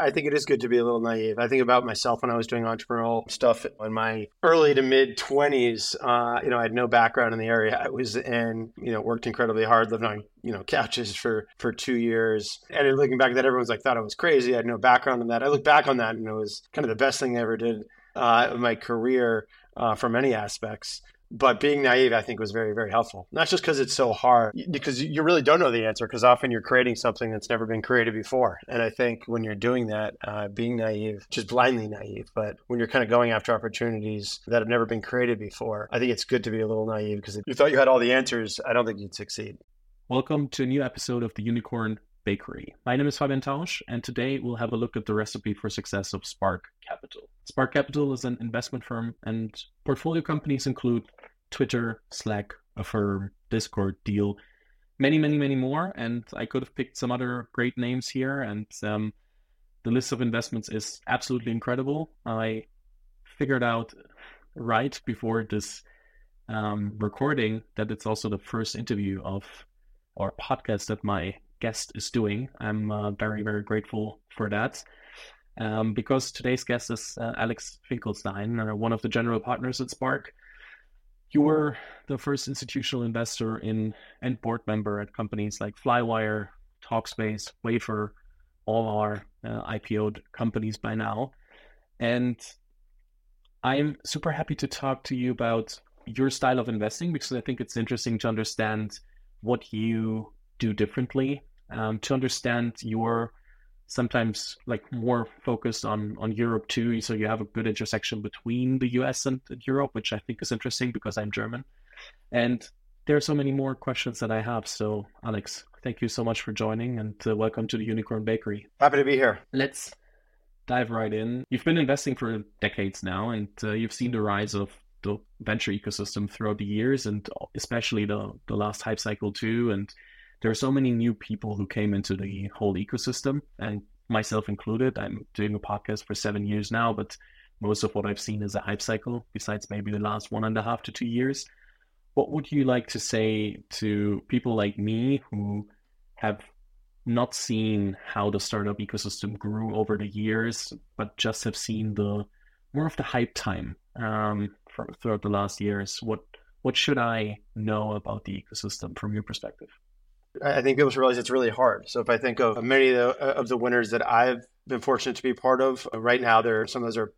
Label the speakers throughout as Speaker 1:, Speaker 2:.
Speaker 1: I think it is good to be a little naive. I think about myself when I was doing entrepreneurial stuff in my early to mid 20s. Uh, you know, I had no background in the area I was in, you know, worked incredibly hard, lived on, you know, couches for, for two years. And looking back at that, everyone's like, thought I was crazy. I had no background in that. I look back on that and it was kind of the best thing I ever did uh, in my career uh, for many aspects but being naive i think was very very helpful. Not just because it's so hard because you really don't know the answer because often you're creating something that's never been created before. And i think when you're doing that uh, being naive just blindly naive but when you're kind of going after opportunities that have never been created before i think it's good to be a little naive because if you thought you had all the answers i don't think you'd succeed.
Speaker 2: Welcome to a new episode of the unicorn Bakery. My name is Fabian Tausch, and today we'll have a look at the recipe for success of Spark Capital. Spark Capital is an investment firm, and portfolio companies include Twitter, Slack, Affirm, Discord, Deel, many, many, many more. And I could have picked some other great names here, and um, the list of investments is absolutely incredible. I figured out right before this um, recording that it's also the first interview of or podcast that my guest is doing. I'm uh, very, very grateful for that. Um, because today's guest is uh, Alex Finkelstein, uh, one of the general partners at Spark. You were the first institutional investor in and board member at companies like Flywire, Talkspace, Wayfair, all our uh, IPO'd companies by now. And I'm super happy to talk to you about your style of investing because I think it's interesting to understand what you do differently um, to understand your sometimes like more focused on on Europe too. So you have a good intersection between the US and Europe, which I think is interesting because I'm German. And there are so many more questions that I have. So Alex, thank you so much for joining and uh, welcome to the Unicorn Bakery.
Speaker 1: Happy to be here.
Speaker 2: Let's dive right in. You've been investing for decades now, and uh, you've seen the rise of the venture ecosystem throughout the years, and especially the the last hype cycle too. And there are so many new people who came into the whole ecosystem, and myself included. I'm doing a podcast for seven years now, but most of what I've seen is a hype cycle, besides maybe the last one and a half to two years. What would you like to say to people like me who have not seen how the startup ecosystem grew over the years, but just have seen the more of the hype time um, throughout the last years? What what should I know about the ecosystem from your perspective?
Speaker 1: I think people should realize it's really hard. So if I think of many of the, of the winners that I've been fortunate to be part of, uh, right now there some of those are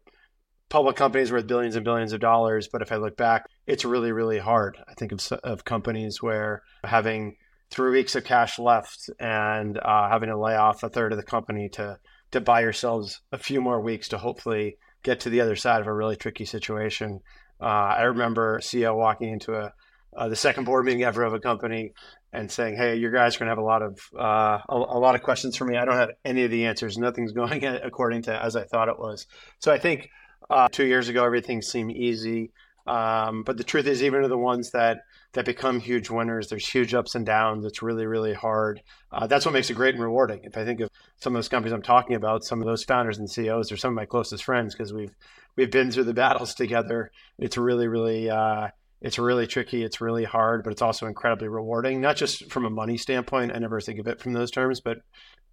Speaker 1: public companies worth billions and billions of dollars. But if I look back, it's really really hard. I think of of companies where having three weeks of cash left and uh, having to lay off a third of the company to to buy yourselves a few more weeks to hopefully get to the other side of a really tricky situation. Uh, I remember CEO walking into a uh, the second board meeting ever of a company and saying, "Hey, your guys are going to have a lot of uh, a, a, lot of questions for me. I don't have any of the answers. Nothing's going according to as I thought it was." So I think uh, two years ago everything seemed easy, um, but the truth is, even to the ones that that become huge winners, there's huge ups and downs. It's really really hard. Uh, that's what makes it great and rewarding. If I think of some of those companies I'm talking about, some of those founders and CEOs are some of my closest friends because we've we've been through the battles together. It's really really uh, it's really tricky. It's really hard, but it's also incredibly rewarding, not just from a money standpoint. I never think of it from those terms, but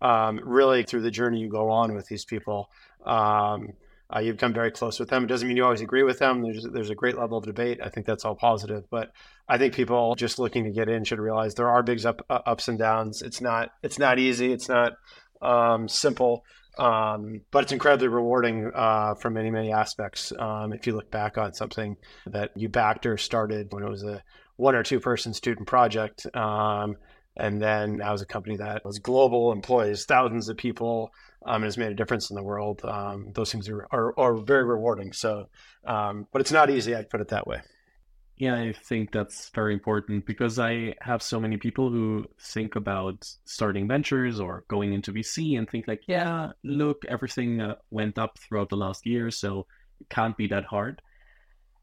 Speaker 1: um, really through the journey you go on with these people. Um, uh, you become very close with them. It doesn't mean you always agree with them. There's there's a great level of debate. I think that's all positive, but I think people just looking to get in should realize there are big up, uh, ups and downs. It's not it's not easy. It's not um, simple. Um, but it's incredibly rewarding uh, from many, many aspects. Um, if you look back on something that you backed or started when it was a one or two person student project, um, and then now as a company that was global, employs thousands of people, um, and has made a difference in the world, um, those things are, are, are, very rewarding. So, um, but it's not easy, I'd put it that way.
Speaker 2: Yeah, I think that's very important because I have so many people who think about starting ventures or going into VC and think like, yeah, look, everything uh, went up throughout the last year, so it can't be that hard.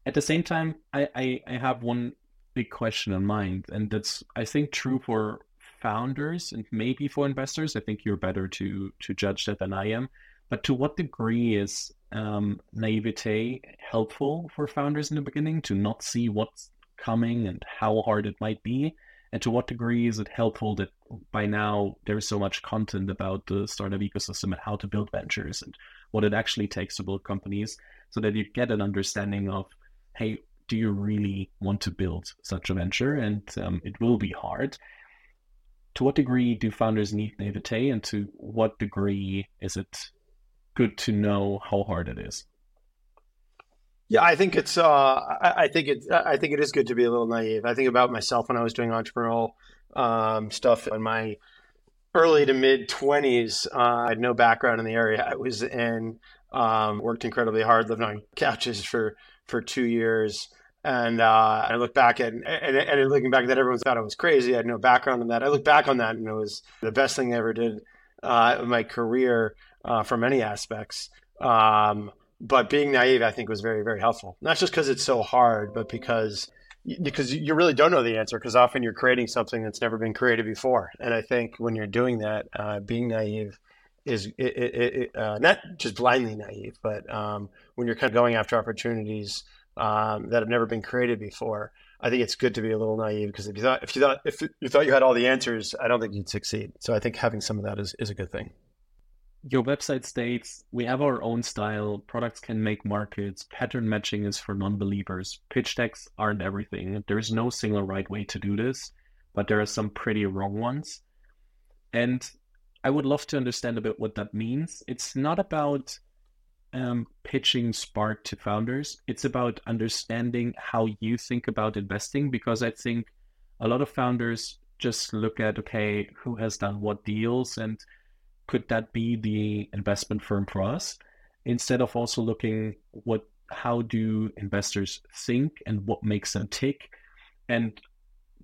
Speaker 2: At the same time, I, I, I have one big question in mind, and that's I think true for founders and maybe for investors. I think you're better to to judge that than I am. But to what degree is um, naivete helpful for founders in the beginning to not see what's coming and how hard it might be? And to what degree is it helpful that by now there's so much content about the startup ecosystem and how to build ventures and what it actually takes to build companies so that you get an understanding of, hey, do you really want to build such a venture? And um, it will be hard. To what degree do founders need naivete and to what degree is it good to know how hard it is?
Speaker 1: Yeah, I think it's. Uh, I, I, think it. I think it is good to be a little naive. I think about myself when I was doing entrepreneurial um, stuff in my early to mid twenties. Uh, I had no background in the area I was in. Um, worked incredibly hard, lived on couches for for two years. And uh, I look back at and, and, looking back at that, everyone thought I was crazy. I had no background in that. I look back on that, and it was the best thing I ever did uh, in my career uh, for many aspects. Um, but being naive, I think, was very, very helpful. Not just because it's so hard, but because because you really don't know the answer. Because often you're creating something that's never been created before. And I think when you're doing that, uh, being naive is it, it, it, uh, not just blindly naive, but um, when you're kind of going after opportunities um, that have never been created before. I think it's good to be a little naive because if you thought if you thought if you thought you had all the answers, I don't think you'd succeed. So I think having some of that is, is a good thing
Speaker 2: your website states we have our own style. Products can make markets. Pattern matching is for non-believers. Pitch decks aren't everything. There's no single right way to do this but there are some pretty wrong ones. And i would love to understand a bit what that means. It's not about um, pitching spark to founders. It's about understanding how you think about investing because i think a lot of founders just look at okay who has done what deals? And could that be the investment firm for us? Instead of also looking what how do investors think and what makes them tick, and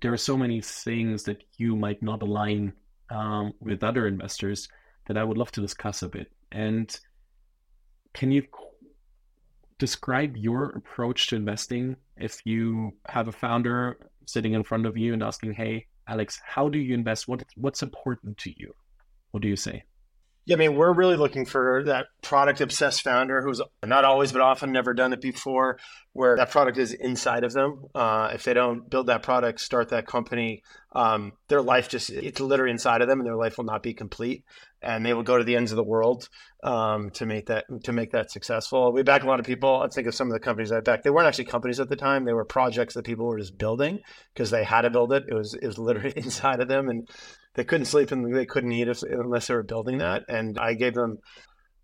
Speaker 2: there are so many things that you might not align um, with other investors that I would love to discuss a bit. And can you describe your approach to investing if you have a founder sitting in front of you and asking, "Hey, Alex, how do you invest? What what's important to you?" What do you say?
Speaker 1: Yeah, I mean, we're really looking for that product obsessed founder who's not always, but often never done it before, where that product is inside of them. Uh, if they don't build that product, start that company, um, their life just, it's literally inside of them and their life will not be complete. And they will go to the ends of the world um, to make that to make that successful. We back a lot of people. I think of some of the companies I backed. They weren't actually companies at the time. They were projects that people were just building because they had to build it. It was it was literally inside of them. And they couldn't sleep and they couldn't eat if, unless they were building that. And I gave them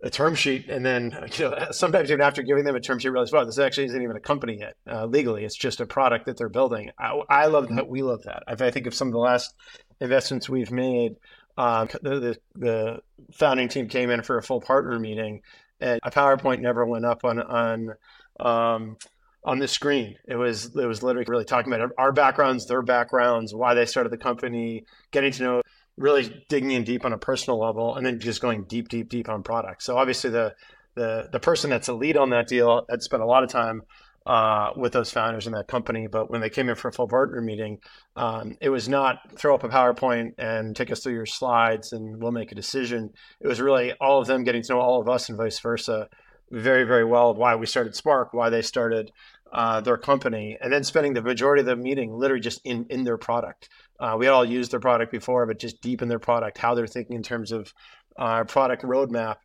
Speaker 1: a term sheet, and then you know sometimes even after giving them a term sheet, realize, wow, this actually isn't even a company yet uh, legally. It's just a product that they're building. I, I love that. We love that. I think of some of the last investments we've made. Um, the, the, the founding team came in for a full partner meeting, and a PowerPoint never went up on on um, on the screen. It was it was literally really talking about our backgrounds, their backgrounds, why they started the company, getting to know, really digging in deep on a personal level, and then just going deep, deep, deep on product. So obviously the the the person that's a lead on that deal had spent a lot of time uh, with those founders in that company. But when they came in for a full partner meeting, um, it was not throw up a PowerPoint and take us through your slides and we'll make a decision. It was really all of them getting to know all of us and vice versa very, very well why we started Spark, why they started uh, their company, and then spending the majority of the meeting literally just in, in their product. Uh, we had all used their product before, but just deep in their product, how they're thinking in terms of our uh, product roadmap.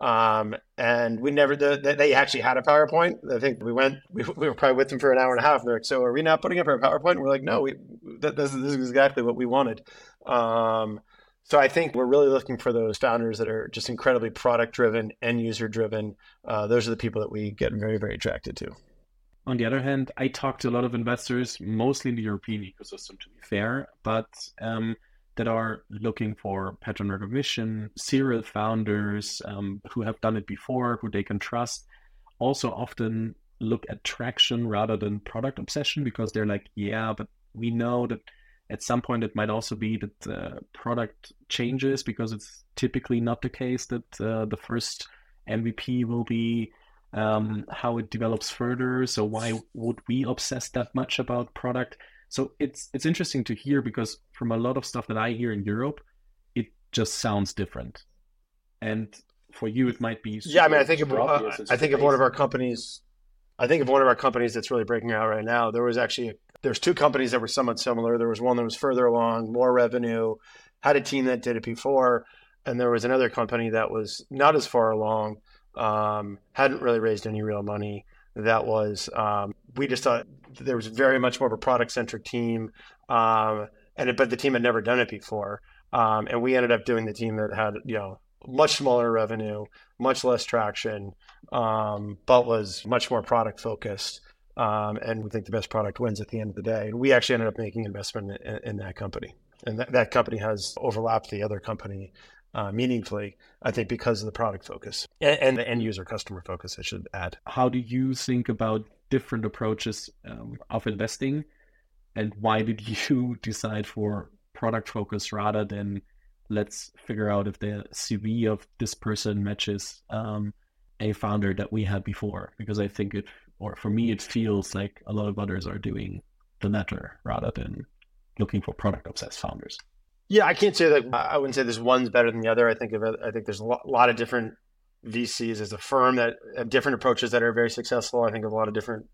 Speaker 1: Um, and we never, the, the, they actually had a PowerPoint. I think we went, we, we, were probably with them for an hour and a half. They're like, so are we not putting up our PowerPoint? And we're like, no, we, this, is, this is exactly what we wanted. Um, so I think we're really looking for those founders that are just incredibly product driven, end user driven. Uh, those are the people that we get very, very attracted to.
Speaker 2: On the other hand, I talk to a lot of investors, mostly in the European ecosystem, to be fair, but um, that are looking for pattern recognition, serial founders um, who have done it before, who they can trust. Also, often look at traction rather than product obsession because they're like, yeah, but we know that at some point, it might also be that the product changes because it's typically not the case that uh, the first MVP will be um, how it develops further. So why would we obsess that much about product? So it's it's interesting to hear because from a lot of stuff that I hear in Europe, it just sounds different. And for you, it might be
Speaker 1: yeah. I mean, I think if, uh, I think if one of our companies I think of one of our companies that's really breaking out right now. There was actually there's two companies that were somewhat similar. There was one that was further along, more revenue, had a team that did it before, and there was another company that was not as far along, um, hadn't really raised any real money. That was um, we just thought there was very much more of a product centric team, um, and it, but the team had never done it before, um, and we ended up doing the team that had you know much smaller revenue, much less traction, um, but was much more product focused. Um, and we think the best product wins at the end of the day. And we actually ended up making investment in, in that company, and that, that company has overlapped the other company uh, meaningfully, I think, because of the product focus and, and, the end user customer focus, I should add.
Speaker 2: How do you think about different approaches um, of investing? And why did you decide for product focus rather than let's figure out if the CV of this person matches um, a founder that we had before? Because I think it, or for me, it feels like a lot of others are doing the latter rather than looking for product obsessed founders.
Speaker 1: Yeah, I can't say that. I wouldn't say this one's better than the other. I think of it, I think there's a lot of different VCs as a firm that have different approaches that are very successful. I think of a lot of different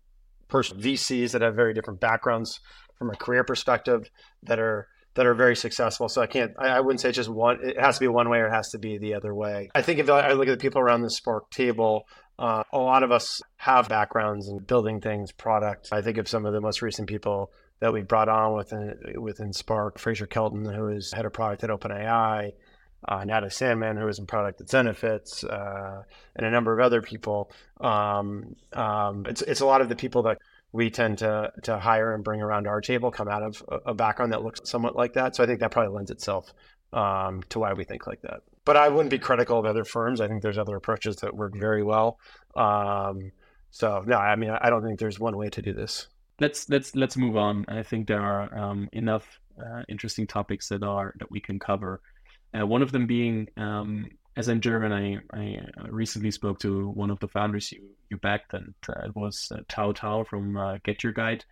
Speaker 1: person VCs that have very different backgrounds from a career perspective that are that are very successful. So I can't, I, I, wouldn't say just one. It has to be one way or it has to be the other way. I think if I look at the people around the Spark table, uh, a lot of us have backgrounds in building things, product. I think of some of the most recent people that we brought on within within Spark, Fraser Kelton, who is head of product at OpenAI, uh, Natalie Sandman, who is in product at Zenefits, uh, and a number of other people. Um, um, it's it's a lot of the people that we tend to to hire and bring around our table come out of a, background that looks somewhat like that. So I think that probably lends itself um, to why we think like that. But I wouldn't be critical of other firms. I think there's other approaches that work very well. Um, so no, I mean I don't think there's one way to do this
Speaker 2: let's let's let's move on. I think there are um, enough uh, interesting topics that are that we can cover. Uh, one of them being, um, as I'm German, I, I recently spoke to one of the founders you you backed, and uh, it was uh, Tao Tao from uh, Get Your Guide,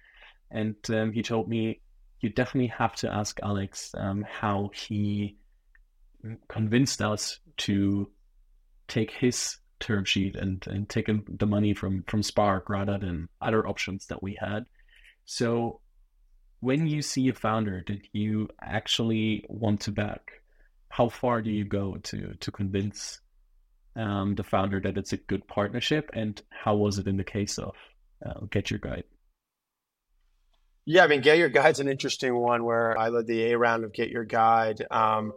Speaker 2: and um, he told me you definitely have to ask Alex um, how he convinced us to take his term sheet and and take the money from from Spark rather than other options that we had. So when you see a founder that you actually want to back, how far do you go to to convince um, the founder that it's a good partnership? And how was it in the case of uh, Get Your Guide?
Speaker 1: Yeah, I mean, Get Your Guide's an interesting one where I led the A round of Get Your Guide. Um,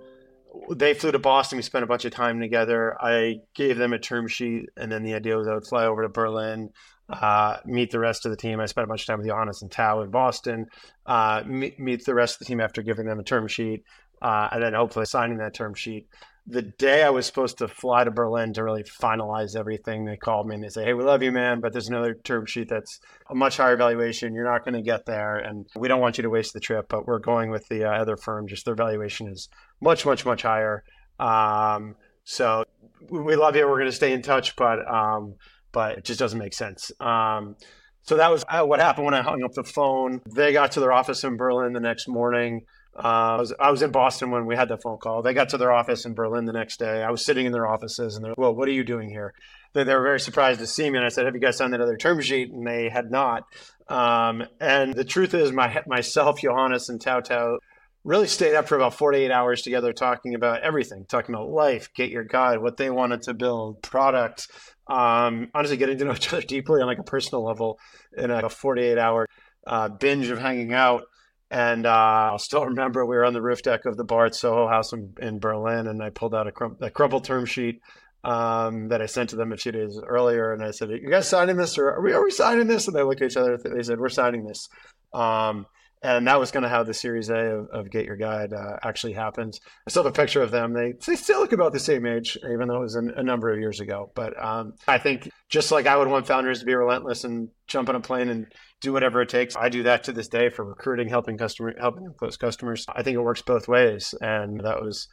Speaker 1: they flew to Boston. We spent a bunch of time together. I gave them a term sheet, and then the idea was I would fly over to Berlin uh, meet the rest of the team. I spent a bunch of time with Johannes and Tao in Boston. Uh, meet, meet, the rest of the team after giving them a term sheet, uh, and then hopefully signing that term sheet. The day I was supposed to fly to Berlin to really finalize everything, they called me and they say, "Hey, we love you, man, but there's another term sheet that's a much higher valuation. You're not going to get there, and we don't want you to waste the trip. But we're going with the uh, other firm. Just their valuation is much, much, much higher. Um, so we love you. We're going to stay in touch, but." Um, but it just doesn't make sense. Um, so that was uh, what happened when I hung up the phone. They got to their office in Berlin the next morning. Uh, I, was, I was in Boston when we had that phone call. They got to their office in Berlin the next day. I was sitting in their offices and they're, well, what are you doing here? They, they were very surprised to see me. And I said, have you guys signed that other term sheet? And they had not. Um, and the truth is, my myself, Johannes, and Tao Tao really stayed up for about 48 hours together talking about everything, talking about life, get your guide, what they wanted to build, product, um, honestly getting to know each other deeply on like a personal level in a 48 hour uh, binge of hanging out. And uh, I'll still remember we were on the roof deck of the bar at Soho House in, in Berlin, and I pulled out a, crum- a crumpled term sheet um, that I sent to them a few days earlier, and I said, "You guys signing this, or are we are we signing this?" And they looked at each other. They said, "We're signing this." Um, and that was going to how the Series A of, of Get Your Guide uh, actually happened. I saw the picture of them. They they still look about the same age, even though it was a, a number of years ago. But um, I think just like I would want founders to be relentless and jump on a plane and do whatever it takes, I do that to this day for recruiting, helping customer, helping close customers. I think it works both ways, and that was.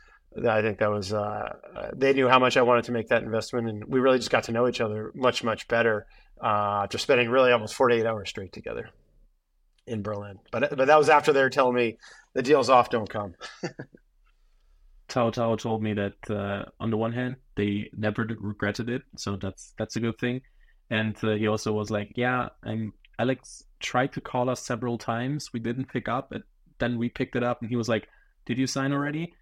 Speaker 1: I think that was uh, they knew how much I wanted to make that investment, and we really just got to know each other much, much better. Uh, just spending really almost 48 hours straight together in Berlin. But but that was after they were telling me the deals off don't come.
Speaker 2: Tao Tao told me that uh, on the one hand they never regretted it, so that's that's a good thing. And uh, he also was like, "Yeah, I'm Alex tried to call us several times. We didn't pick up. And then we picked it up, and he was like, "Did you sign already?"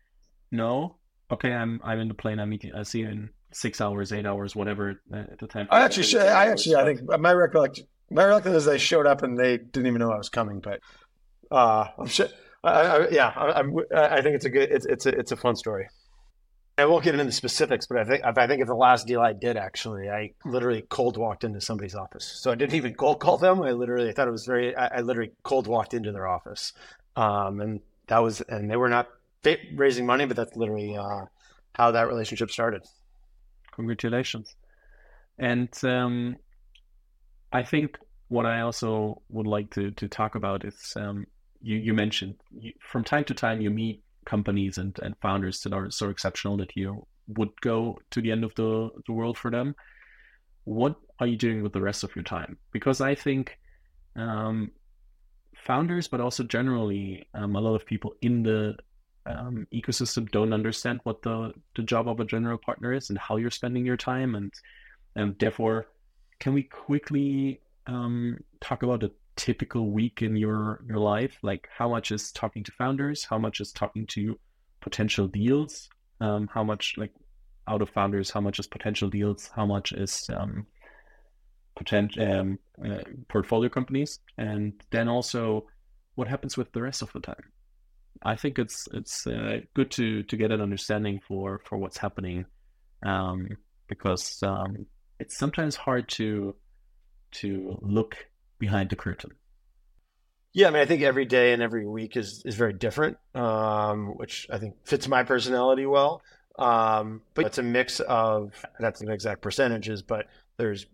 Speaker 2: No. Okay, I'm I'm in the plane. I'm meeting. I see you in six hours, eight hours, whatever uh, at the time.
Speaker 1: I actually, I actually, I think my recollection, my recollection is they showed up and they didn't even know I was coming. But uh, I'm sure. I, I, yeah, I, I, think it's a good, it's it's a it's a fun story. I won't get into the specifics, but I think I think if the last deal I did actually, I literally cold walked into somebody's office. So I didn't even cold call them. I literally I thought it was very. I, I literally cold walked into their office, um, and that was and they were not raising money, but that's literally uh, how that relationship started.
Speaker 2: Congratulations, and um, I think what I also would like to to talk about is um, you you mentioned you, from time to time you meet companies and, and founders that are so exceptional that you would go to the end of the, the world for them. What are you doing with the rest of your time? Because i think um, founders but also generally um, a lot of people in the um, ecosystem don't understand what the, the job of a general partner is and how you're spending your time and and therefore can we quickly um, talk about a typical week in your your life? Like how much is talking to founders? How much is talking to potential deals? Um, how much like out of founders? How much is potential deals? How much is um, potential um, uh, portfolio companies? And then also, what happens with the rest of the time? I think it's it's uh, good to to get an understanding for for what's happening, um, because um, it's sometimes hard to to look behind the curtain?
Speaker 1: Yeah, I mean, I think every day and every week is is very different, um, which I think fits my personality well. Um, but it's a mix of that's the exact percentages, but there's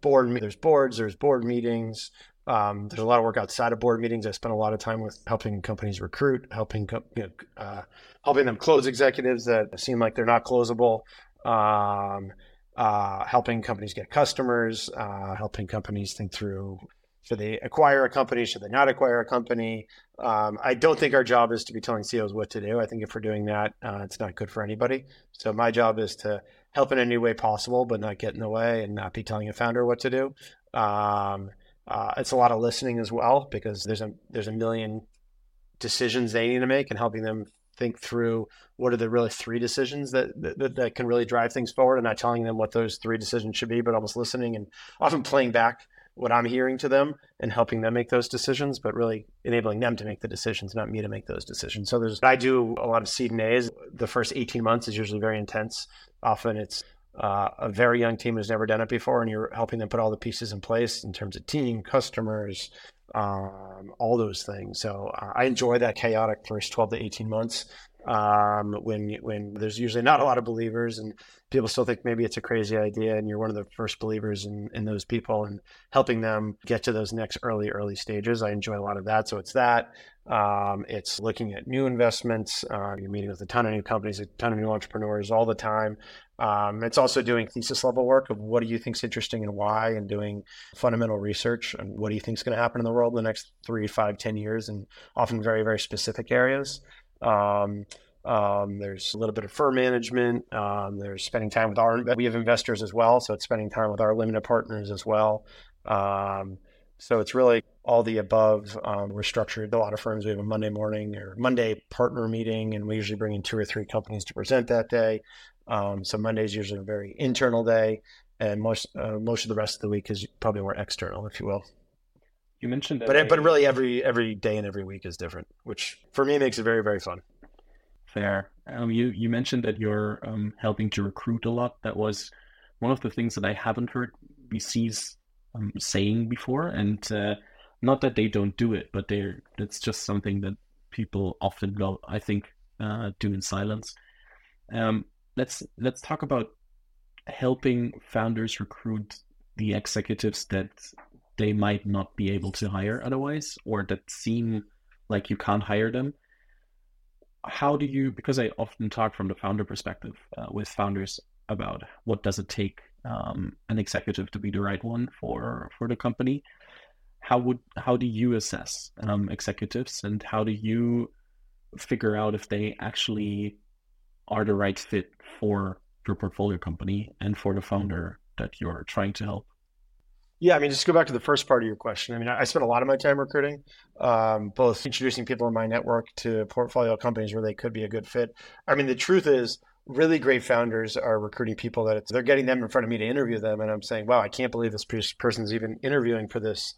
Speaker 1: board there's boards, there's board meetings. Um, there's a lot of work outside of board meetings. I spend a lot of time with helping companies recruit, helping you know, uh, helping them close executives that seem like they're not closable. Um, uh, helping companies get customers, uh, helping companies think through should they acquire a company? Should they not acquire a company? Um, I don't think our job is to be telling CEOs what to do. I think if we're doing that, uh, it's not good for anybody. So my job is to help in any way possible, but not get in the way and not be telling a founder what to do. Um, uh, it's a lot of listening as well because there's a there's a million decisions they need to make and helping them think through what are the really three decisions that, that, that can really drive things forward and not telling them what those three decisions should be, but almost listening and often playing back what I'm hearing to them and helping them make those decisions, but really enabling them to make the decisions, not me to make those decisions. So there's I do a lot of seed and A's. The first 18 months is usually very intense. Often it's uh, a very young team who's never done it before, and you're helping them put all the pieces in place in terms of team, customers, um, all those things. So uh, I enjoy that chaotic first 12 to 18 months um, when when there's usually not a lot of believers and people still think maybe it's a crazy idea and you're one of the first believers in, in those people and helping them get to those next early early stages. I enjoy a lot of that. So it's that um, it's looking at new investments uh, you're meeting with a ton of new companies a ton of new entrepreneurs all the time um, it's also doing thesis level work of what do you think is interesting and why and doing fundamental research and what do you think is going to happen in the world in the next three five ten years and often very very specific areas um, um, there's a little bit of firm management. Um, there's spending time with our we have investors as well, so it's spending time with our limited partners as well. Um, so it's really all the above. Um, we're structured. A lot of firms we have a Monday morning or Monday partner meeting, and we usually bring in two or three companies to present that day. Um, so Monday is usually a very internal day, and most uh, most of the rest of the week is probably more external, if you will.
Speaker 2: You mentioned,
Speaker 1: but but really every every day and every week is different, which for me makes it very very fun.
Speaker 2: Fair. Um, you you mentioned that you're um, helping to recruit a lot. That was one of the things that I haven't heard VCs um, saying before, and uh, not that they don't do it, but they're it's just something that people often go, I think, uh, do in silence. Um, let's let's talk about helping founders recruit the executives that they might not be able to hire otherwise, or that seem like you can't hire them. How do you? Because I often talk from the founder perspective uh, with founders about what does it take um, an executive to be the right one for for the company. How would how do you assess um, executives, and how do you figure out if they actually are the right fit for your portfolio company and for the founder that you're trying to help?
Speaker 1: Yeah, I mean, just go back to the first part of your question. I mean, I spent a lot of my time recruiting, um, both introducing people in my network to portfolio companies where they could be a good fit. I mean, the truth is, really great founders are recruiting people that they're getting them in front of me to interview them, and I'm saying, wow, I can't believe this person's even interviewing for this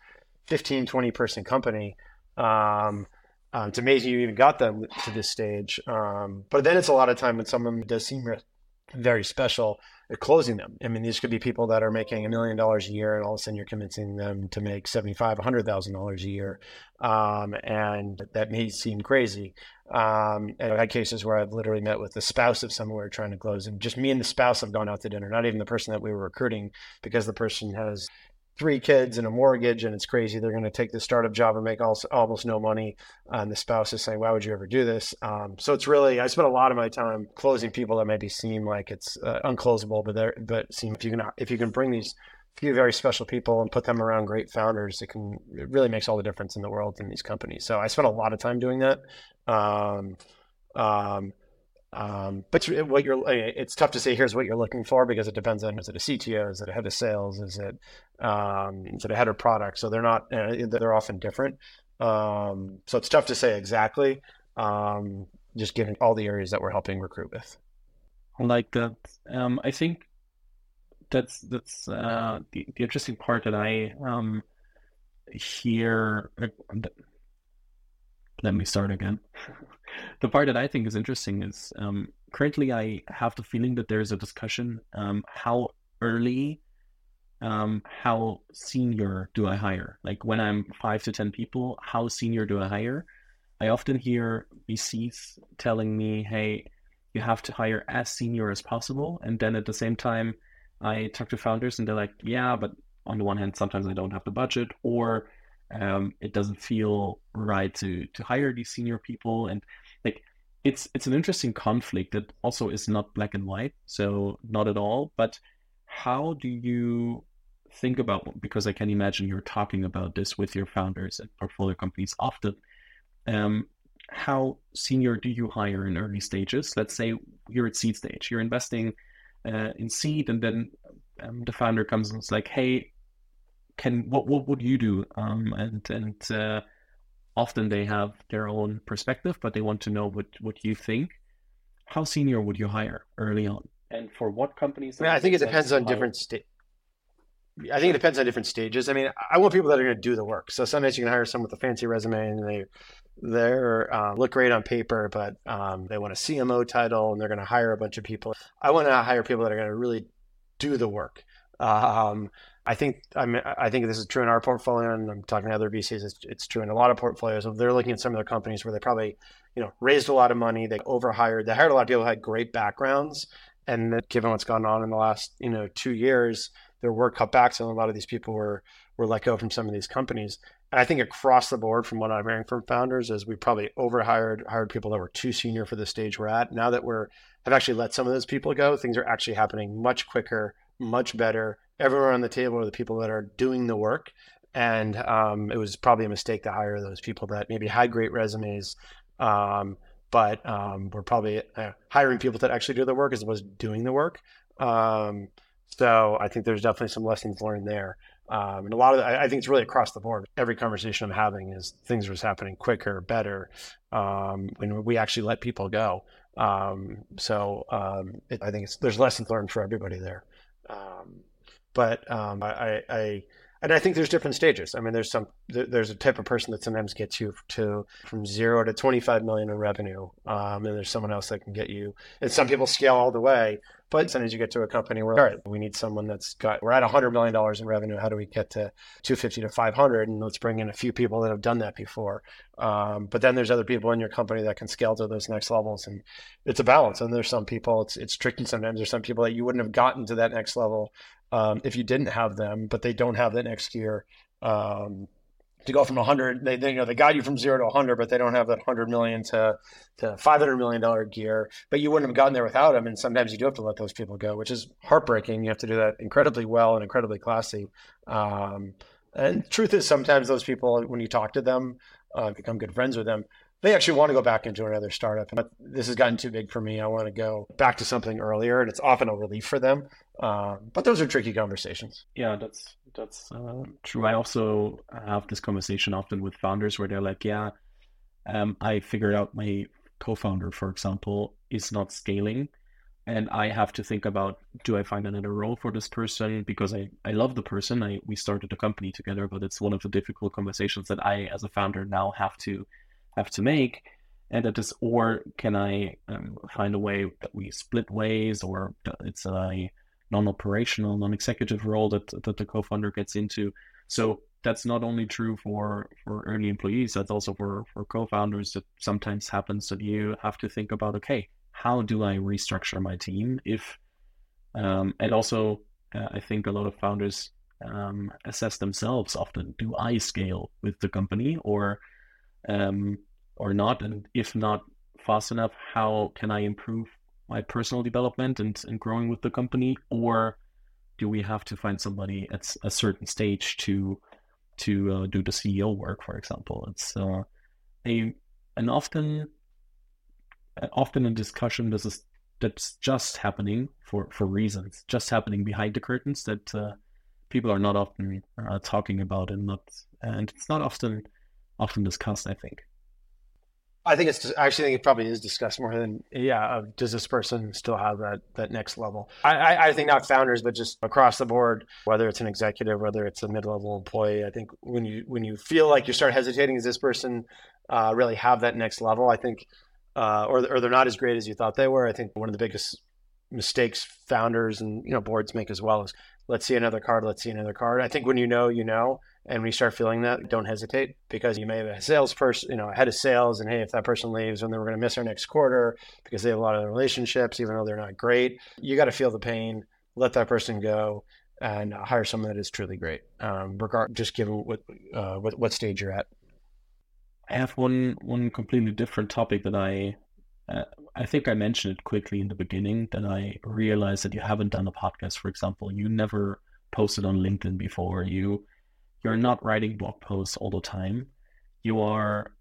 Speaker 1: 15, 20 person company. Um, um, it's amazing you even got them to this stage. Um, but then it's a lot of time when someone does seem very special at closing them. I mean, these could be people that are making a million dollars a year, and all of a sudden you're convincing them to make seventy-five, hundred thousand dollars a year, um, and that may seem crazy. Um, and I've had cases where I've literally met with the spouse of someone we're trying to close, and just me and the spouse have gone out to dinner, not even the person that we were recruiting, because the person has three kids and a mortgage and it's crazy they're going to take this startup job and make almost, almost no money and the spouse is saying why would you ever do this? Um, so it's really i spend a lot of my time closing people that maybe seem like it's uh, unclosable but they're but seem if you can if you can bring these few very special people and put them around great founders it can it really makes all the difference in the world in these companies. So i spend a lot of time doing that. Um, um, um, but what you're, it's tough to say here's what you're looking for because it depends on is it a CTO, is it a head of sales, is it, um, is it a head of product? So they're not, uh, they're often different. Um, so it's tough to say exactly, um, just given all the areas that we're helping recruit with.
Speaker 2: I like that. Um, I think that's that's uh, the, the interesting part that I um, hear. Let me start again. the part that I think is interesting is um, currently I have the feeling that there is a discussion um, how early, um, how senior do I hire? Like when I'm five to 10 people, how senior do I hire? I often hear VCs telling me, hey, you have to hire as senior as possible. And then at the same time, I talk to founders and they're like, yeah, but on the one hand, sometimes I don't have the budget or um, it doesn't feel right to to hire these senior people. And like it's it's an interesting conflict that also is not black and white so not at all. But how do you think about because i can imagine you're talking about this with your founders and portfolio companies often um, how senior do you hire in early stages? Let's say you're at seed stage you're investing uh, in seed and then um, the founder comes and is like hey can what what would you do um, and and uh, often they have their own perspective, but they want to know what, what you think. How senior would you hire early on? And for what companies?
Speaker 1: I, mean, I think it depends on different state. I think it depends on different stages. I mean, I want people that are going to do the work. So sometimes you can hire someone with a fancy resume and they they uh, look great on paper, but um, they want a CMO title and they're going to hire a bunch of people. I want to hire people that are going to really do the work. Um, I think I I think this is true in our portfolio, and I'm talking to other VCs. It's, it's true in a lot of portfolios. They're looking at some of their companies where they probably, you know, raised a lot of money, they overhired, they hired a lot of people who had great backgrounds, and that given what's gone on in the last, you know, two years, there were cutbacks, and a lot of these people were were let go from some of these companies. And I think across the board, from what I'm hearing from founders, is we probably overhired hired people that were too senior for the stage we're at. Now that we're have actually let some of those people go, things are actually happening much quicker, much better, everyone on the table are the people that are doing the work. And um, it was probably a mistake to hire those people that maybe had great resumes, um, but um, we're probably uh, hiring people that actually do the work as opposed to doing the work. Um, so I think there's definitely some lessons learned there. Um, and a lot of the, I, think it's really across the board. Every conversation I'm having is things are just happening quicker, better um, when we actually let people go. so it, I think there's lessons learned for everybody there. But um, I, I, and I think there's different stages. I mean, there's some there's a type of person that sometimes gets you to from zero to 25 million in revenue, um, and there's someone else that can get you. And some people scale all the way, but sometimes you get to a company where all right, we need someone that's got we're at 100 million dollars in revenue. How do we get to 250 to 500? And let's bring in a few people that have done that before. Um, but then there's other people in your company that can scale to those next levels, and it's a balance. And there's some people it's it's tricky sometimes. There's some people that you wouldn't have gotten to that next level um, if you didn't have them, but they don't have that next year. Um, to go from 100, they, they, you know they guide you from zero to 100, but they don't have that 100 million to to 500 million dollar gear. But you wouldn't have gotten there without them, and sometimes you do have to let those people go, which is heartbreaking. You have to do that incredibly well and incredibly classy. Um, and truth is, sometimes those people, when you talk to them, uh, become good friends with them, they actually want to go back into another startup. But this has gotten too big for me. I want to go back to something earlier, and it's often a relief for them. Um, but those are tricky conversations.
Speaker 2: Yeah, that's that's uh, true. I also have this conversation often with founders where they're like, "Yeah, um, I figured out my co-founder, for example, is not scaling, and I have to think about do I find another role for this person because I, I love the person. I we started a company together, but it's one of the difficult conversations that I as a founder now have to have to make. And that is, or can I um, find a way that we split ways, or it's a non-operational, non-executive role that that the co-founder gets into. So that's not only true for for early employees. That's also for for co-founders. That sometimes happens that you have to think about, okay, how do I restructure my team? If um, and also, uh, I think a lot of founders um, assess themselves often: Do I scale with the company, or um, or not? And if not fast enough, how can I improve my personal development and, and growing with the company, or do we have to find somebody at a certain stage to to uh, do the CEO work, for example? It's uh, a an often often a discussion this is that's just happening for for reasons just happening behind the curtains that uh, people are not often uh, talking about and not and it's not often often discussed. I think.
Speaker 1: I think it's. I actually think it probably is discussed more than yeah. does this person still have that that next level? I, I, I think not founders, but just across the board, whether it's an executive, whether it's a mid level employee. I think when you when you feel like you start hesitating, does this person uh, really have that next level? I think, uh, or or they're not as great as you thought they were. I think one of the biggest mistakes founders and you know boards make as well is let's see another card, let's see another card. I think when you know, you know, and you start feeling that, don't hesitate because you may have a salesperson, you know, head of sales, and hey, if that person leaves, then we're going to miss our next quarter because they have a lot of relationships, even though they're not great. You got to feel the pain, let that person go, and hire someone that is truly great, um, regard just given what, uh, what what stage you're at.
Speaker 2: I have one one completely different topic that I uh, I think I mentioned it quickly in the beginning that I realized that you haven't done a podcast, for example. You never posted on LinkedIn before. You you're not writing blog posts all the time. You are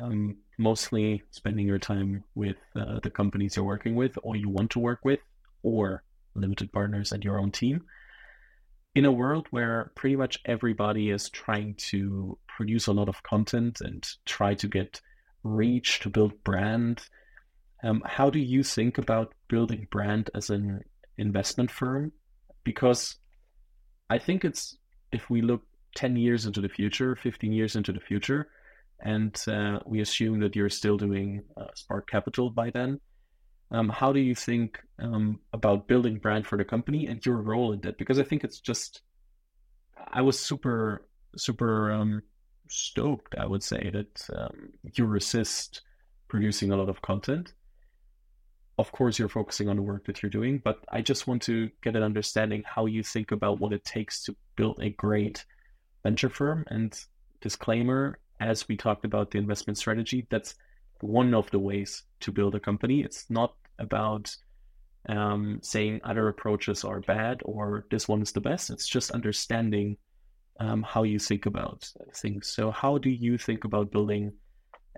Speaker 2: um, mostly spending your time with uh, the companies you're working with, or you want to work with, or limited partners and your own team. In a world where pretty much everybody is trying to produce a lot of content and try to get reach to build brand um, how do you think about building brand as an investment firm? Because I think it's if we look 10 years into the future, 15 years into the future, and uh, we assume that you're still doing uh, Spark Capital by then, um, how do you think um, about building brand for the company and your role in that? Because I think it's just, I was super, super um, stoked, I would say, that um, you resist producing a lot of content of course you're focusing on the work that you're doing but i just want to get an understanding how you think about what it takes to build a great venture firm and disclaimer as we talked about the investment strategy that's one of the ways to build a company. It's not about um, saying other approaches are bad or this one is the best. It's just understanding um, how you think about things. So how do you think about building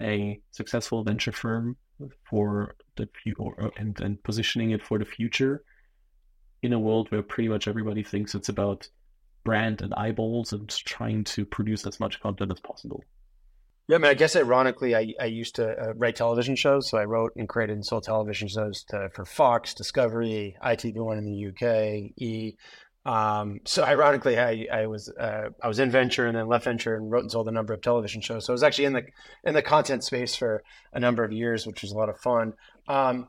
Speaker 2: a successful venture firm for the future and, and positioning it for the future in a world where pretty much everybody thinks it's about brand and eyeballs and trying to produce as much content as possible.
Speaker 1: Yeah, I mean, I guess ironically, I, I used to uh, write television shows. So I wrote and created and sold television shows to, for Fox, Discovery, ITV1 in the UK, E, um, so ironically, I, I was uh, I was in venture and then left venture and wrote and sold a number of television shows. So I was actually in the in the content space for a number of years, which was a lot of fun. Um,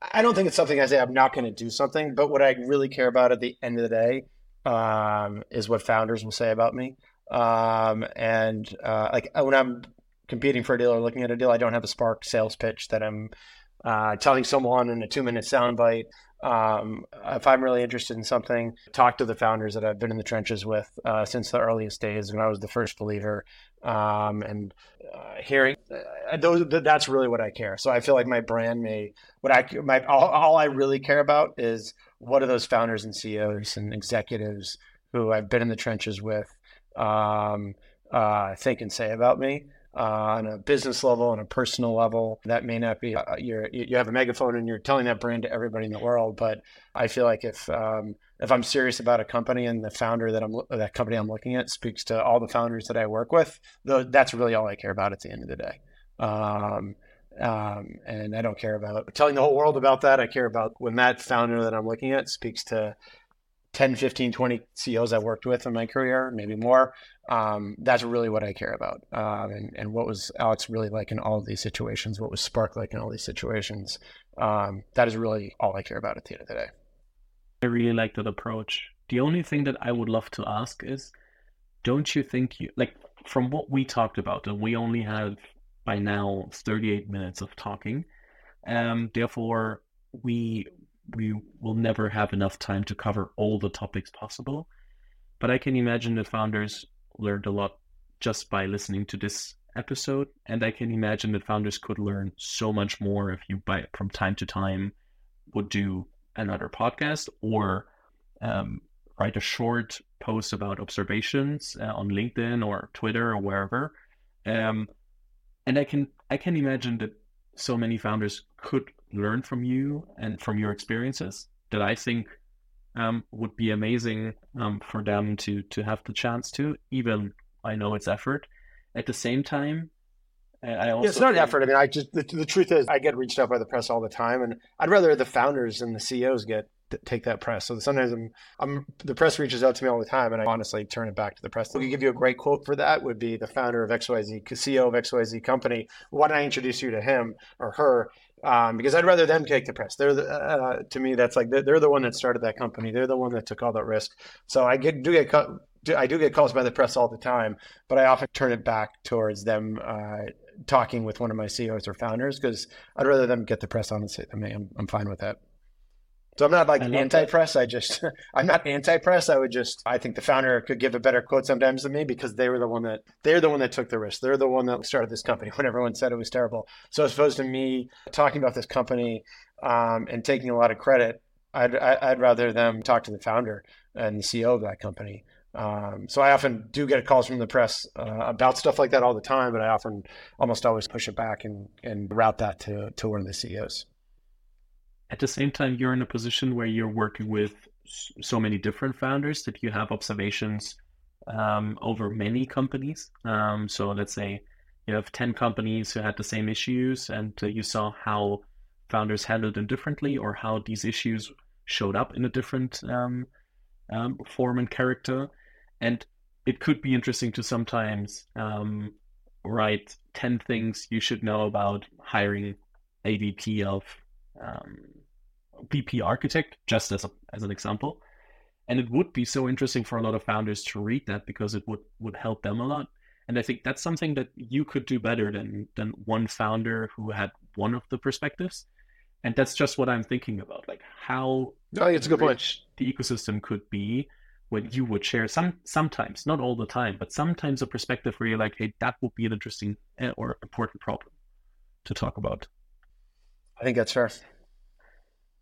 Speaker 1: I don't think it's something I say I'm not going to do something, but what I really care about at the end of the day um, is what founders will say about me. Um, and uh, like when I'm competing for a deal or looking at a deal, I don't have a Spark sales pitch that I'm uh, telling someone in a two minute soundbite um, if I'm really interested in something, talk to the founders that I've been in the trenches with uh, since the earliest days when I was the first believer. Um, and uh, hearing uh, those, that's really what I care. So I feel like my brand may, what I, my, all, all I really care about is what are those founders and CEOs and executives who I've been in the trenches with um, uh, think and say about me. Uh, on a business level, on a personal level. That may not be uh, you're, you have a megaphone and you're telling that brand to everybody in the world. But I feel like if um, if I'm serious about a company and the founder that I'm that company I'm looking at speaks to all the founders that I work with, though that's really all I care about at the end of the day. Um, um, and I don't care about telling the whole world about that. I care about when that founder that I'm looking at speaks to 10, 15, 20 CEOs I've worked with in my career, maybe more. Um, that's really what I care about. Um, and, and what was Alex really like in all of these situations? What was Spark like in all these situations? Um, that is really all I care about at the end of the day.
Speaker 2: I really like that approach. The only thing that I would love to ask is don't you think you, like, from what we talked about, and we only have by now 38 minutes of talking, um, therefore, we we will never have enough time to cover all the topics possible. But I can imagine that founders learned a lot just by listening to this episode, and I can imagine that founders could learn so much more if you, by from time to time, would do another podcast or um, write a short post about observations uh, on LinkedIn or Twitter or wherever. Um, and I can I can imagine that so many founders could learn from you and from your experiences that I think um, would be amazing um, for them to to have the chance to. Even I know it's effort. At the same time, I also
Speaker 1: yeah, it's not think... effort. I mean, I just the, the truth is I get reached out by the press all the time, and I'd rather the founders and the CEOs get take that press. So sometimes I'm, I'm the press reaches out to me all the time, and I honestly turn it back to the press. We could give you a great quote for that. Would be the founder of XYZ, CEO of XYZ company. Why don't I introduce you to him or her? Um, because I'd rather them take the press. They're the, uh, to me that's like they're, they're, the one that started that company. They're the one that took all that risk. So I get do get I do get calls by the press all the time, but I often turn it back towards them uh, talking with one of my CEOs or founders because I'd rather them get the press on and say, I'm, I'm fine with that. So I'm not like anti-press. I just I'm not anti-press. I would just I think the founder could give a better quote sometimes than me because they were the one that they're the one that took the risk. They're the one that started this company when everyone said it was terrible. So as opposed to me talking about this company um, and taking a lot of credit, I'd I'd rather them talk to the founder and the CEO of that company. Um, so I often do get calls from the press uh, about stuff like that all the time, but I often almost always push it back and, and route that to, to one of the CEOs
Speaker 2: at the same time you're in a position where you're working with so many different founders that you have observations um, over many companies. Um, so let's say you have 10 companies who had the same issues and uh, you saw how founders handled them differently or how these issues showed up in a different um, um form and character. And it could be interesting to sometimes um, write 10 things you should know about hiring AVP of um, VP architect, just as, a, as an example. And it would be so interesting for a lot of founders to read that because it would, would help them a lot. And I think that's something that you could do better than than one founder who had one of the perspectives. And that's just what I'm thinking about, like how
Speaker 1: no, it's a good point.
Speaker 2: the ecosystem could be when you would share some sometimes, not all the time, but sometimes a perspective where you're like, hey, that would be an interesting eh, or important problem to talk about.
Speaker 1: I think that's fair.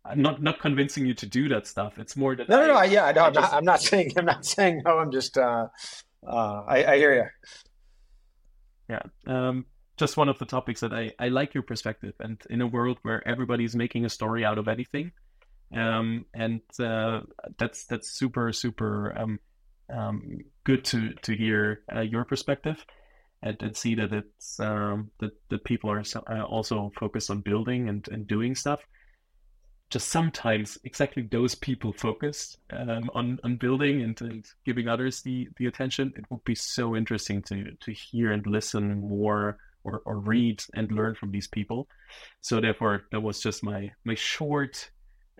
Speaker 2: I'm not not convincing you to do that stuff. It's more that
Speaker 1: no, I, no, no. Yeah, no, I'm, just... not, I'm not saying I'm not saying no. I'm just uh, uh, I, I hear you.
Speaker 2: Yeah, um, just one of the topics that I I like your perspective, and in a world where everybody's making a story out of anything, um, and uh, that's that's super super um, um, good to to hear uh, your perspective. And, and see that it's um, that that people are uh, also focused on building and, and doing stuff just sometimes exactly those people focused um, on on building and, and, giving others the the attention. It would be so interesting to to hear and listen more or, or read and learn from these people. So therefore, that was just my my short,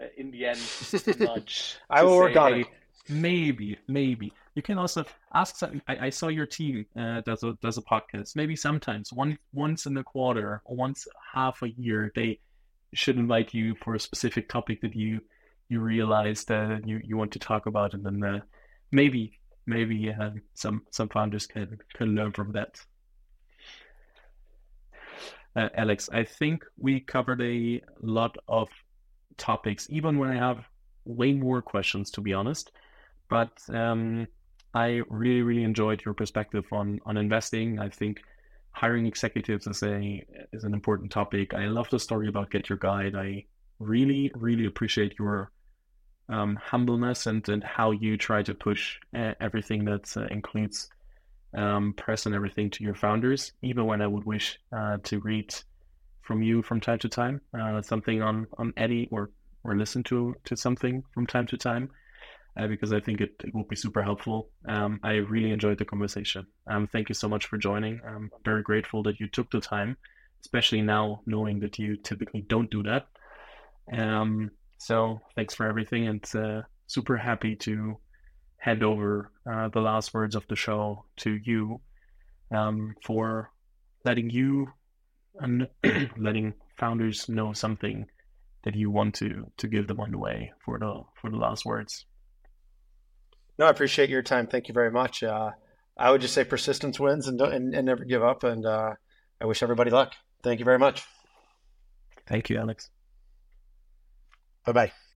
Speaker 2: uh, in the end, nudge.
Speaker 1: I will work on it.
Speaker 2: Maybe, maybe you can also ask. Some, I, I saw your team uh, does a does a podcast. Maybe sometimes one once in a quarter or once half a year they should invite you for a specific topic that you you realize that you, you want to talk about, and then uh, maybe maybe uh, some some founders can can learn from that. Uh, Alex, I think we covered a lot of topics, even when I have way more questions, to be honest. But um, I really, really enjoyed your perspective on on investing. I think hiring executives is a is an important topic. I love the story about Get Your Guide. I really really appreciate your um, humbleness and and how you try to push uh, everything that uh, includes um, press and everything to your founders. Even when I would wish uh, to read from you from time to time, uh, something on on Eddie or or listen to to something from time to time uh, because I think it, it will be super helpful. Um, I really enjoyed the conversation. Um, thank you so much for joining. I'm very grateful that you took the time, especially now knowing that you typically don't do that. Um, so thanks for everything and uh, super happy to hand over uh, the last words of the show to you um, for letting you and letting founders know something that you want to to give them on the way for the for the last words.
Speaker 1: No, I appreciate your time. Thank you very much. Uh, I would just say persistence wins and, and, and never give up. And uh, I wish everybody luck. Thank you very much.
Speaker 2: Thank you, Alex.
Speaker 1: Bye bye.